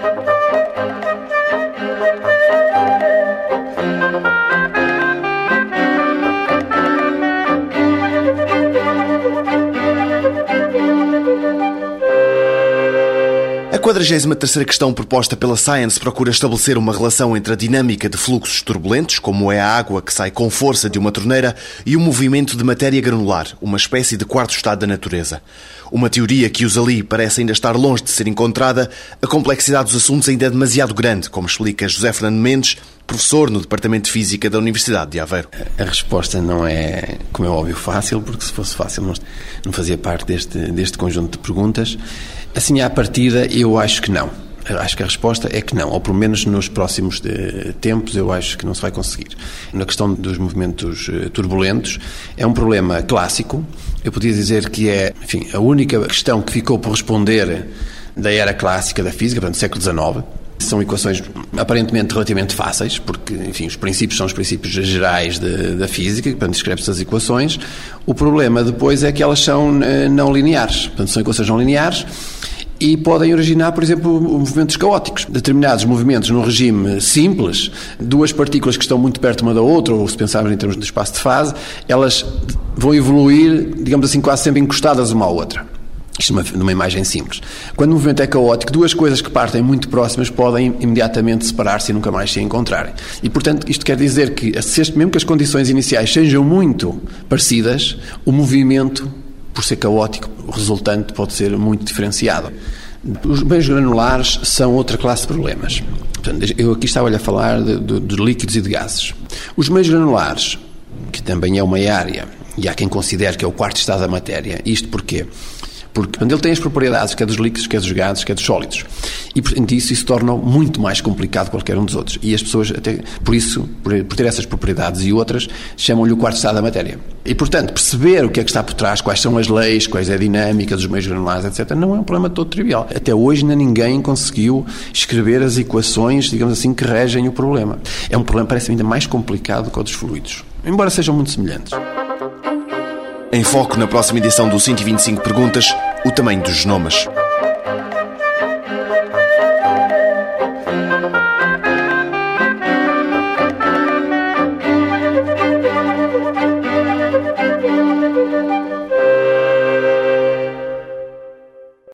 Thank you. 43ª questão proposta pela Science procura estabelecer uma relação entre a dinâmica de fluxos turbulentos, como é a água que sai com força de uma torneira, e o movimento de matéria granular, uma espécie de quarto estado da natureza. Uma teoria que os ali parece ainda estar longe de ser encontrada, a complexidade dos assuntos ainda é demasiado grande, como explica José Fernando Mendes, professor no Departamento de Física da Universidade de Aveiro. A resposta não é, como é óbvio, fácil, porque se fosse fácil não fazia parte deste, deste conjunto de perguntas. Assim, à partida, eu acho que não. Acho que a resposta é que não, ou pelo menos nos próximos eh, tempos eu acho que não se vai conseguir. Na questão dos movimentos eh, turbulentos, é um problema clássico. Eu podia dizer que é, enfim, a única questão que ficou por responder da era clássica da física, portanto, século XIX. São equações aparentemente relativamente fáceis, porque, enfim, os princípios são os princípios gerais de, da física, portanto, descreve-se as equações. O problema depois é que elas são eh, não lineares, portanto, são equações não lineares e podem originar, por exemplo, movimentos caóticos. Determinados movimentos num regime simples, duas partículas que estão muito perto uma da outra, ou se pensarmos em termos de espaço de fase, elas vão evoluir, digamos assim, quase sempre encostadas uma à outra. Isto numa, numa imagem simples. Quando o movimento é caótico, duas coisas que partem muito próximas podem imediatamente separar-se e nunca mais se encontrarem. E, portanto, isto quer dizer que, se este, mesmo que as condições iniciais sejam muito parecidas, o movimento por ser caótico, resultante pode ser muito diferenciado. Os meios granulares são outra classe de problemas. Portanto, eu aqui estava a falar de, de, de líquidos e de gases. Os meios granulares, que também é uma área, e há quem considere que é o quarto estado da matéria, isto porquê? Porque quando ele tem as propriedades, quer dos líquidos, quer dos gases, quer dos sólidos. E, portanto, isso, isso torna muito mais complicado que qualquer um dos outros. E as pessoas, até por isso, por, por ter essas propriedades e outras, chamam-lhe o quarto estado da matéria. E, portanto, perceber o que é que está por trás, quais são as leis, quais é a dinâmica dos meios granulares, etc., não é um problema todo trivial. Até hoje ainda ninguém conseguiu escrever as equações, digamos assim, que regem o problema. É um problema, parece ainda mais complicado que o dos fluidos, embora sejam muito semelhantes. Em foco na próxima edição do 125 Perguntas, o tamanho dos genomas.